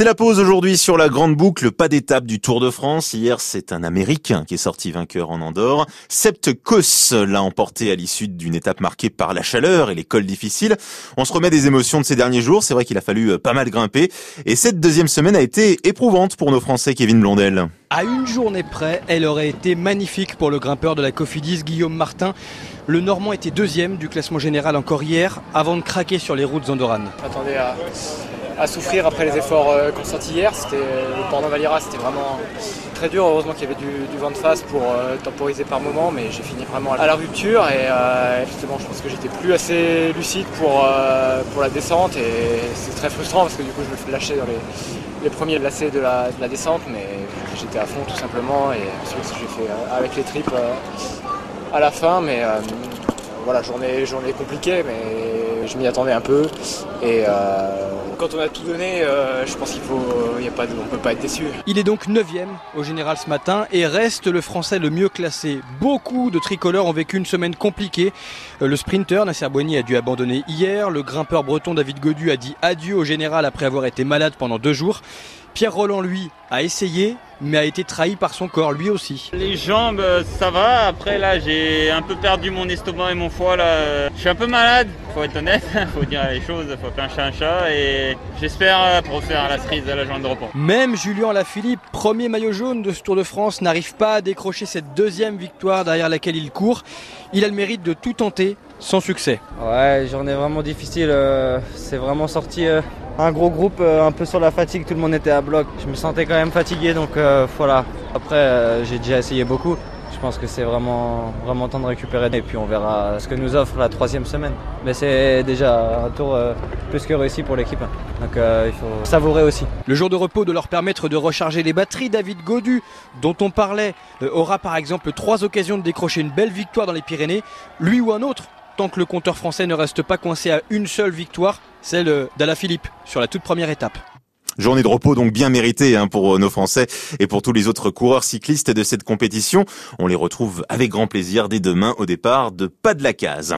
C'est la pause aujourd'hui sur la grande boucle, pas d'étape du Tour de France. Hier, c'est un Américain qui est sorti vainqueur en Andorre. Sept Kos l'a emporté à l'issue d'une étape marquée par la chaleur et les cols difficiles. On se remet des émotions de ces derniers jours. C'est vrai qu'il a fallu euh, pas mal grimper. Et cette deuxième semaine a été éprouvante pour nos Français, Kevin Blondel. À une journée près, elle aurait été magnifique pour le grimpeur de la Cofidis, Guillaume Martin. Le Normand était deuxième du classement général encore hier, avant de craquer sur les routes andorranes. Attendez à, à souffrir après les efforts euh, consentis hier. C'était le Port Valira, c'était vraiment très dur. Heureusement qu'il y avait du, vent de face pour euh, temporiser par moment, mais j'ai fini vraiment à la rupture. Et euh, justement, je pense que j'étais plus assez lucide pour, pour la descente. Et c'est très frustrant parce que du coup, je me fais lâcher dans les, les premiers lacets de la, de la descente, mais j'étais à fond tout simplement. Et ensuite j'ai fait avec les tripes à la fin, mais voilà, journée, journée compliquée, mais je m'y attendais un peu et quand on a tout donné, euh, je pense qu'il faut, y a pas on peut pas être déçu. Il est donc 9 au général ce matin et reste le Français le mieux classé. Beaucoup de tricolores ont vécu une semaine compliquée. Euh, le sprinter Nasser Boigny a dû abandonner hier. Le grimpeur breton David Godu a dit adieu au général après avoir été malade pendant deux jours. Pierre Roland, lui, a essayé, mais a été trahi par son corps, lui aussi. Les jambes, ça va. Après, là, j'ai un peu perdu mon estomac et mon foie. Là. Je suis un peu malade, faut être honnête, faut dire les choses, faut qu'un chat un chat. Et j'espère refaire la cerise à la journée de repos. Même Julien Lafilippe, premier maillot jaune de ce Tour de France, n'arrive pas à décrocher cette deuxième victoire derrière laquelle il court. Il a le mérite de tout tenter sans succès. Ouais, journée vraiment difficile. Euh, c'est vraiment sorti euh, un gros groupe euh, un peu sur la fatigue, tout le monde était à bloc. Je me sentais quand même fatigué donc euh, voilà. Après euh, j'ai déjà essayé beaucoup. Je pense que c'est vraiment, vraiment temps de récupérer et puis on verra ce que nous offre la troisième semaine. Mais c'est déjà un tour plus que réussi pour l'équipe. Donc il faut savourer aussi. Le jour de repos de leur permettre de recharger les batteries, David Godu, dont on parlait, aura par exemple trois occasions de décrocher une belle victoire dans les Pyrénées. Lui ou un autre tant que le compteur français ne reste pas coincé à une seule victoire, celle d'Ala Philippe sur la toute première étape. Journée de repos donc bien méritée hein, pour nos Français et pour tous les autres coureurs cyclistes de cette compétition. On les retrouve avec grand plaisir dès demain au départ de Pas de la Case.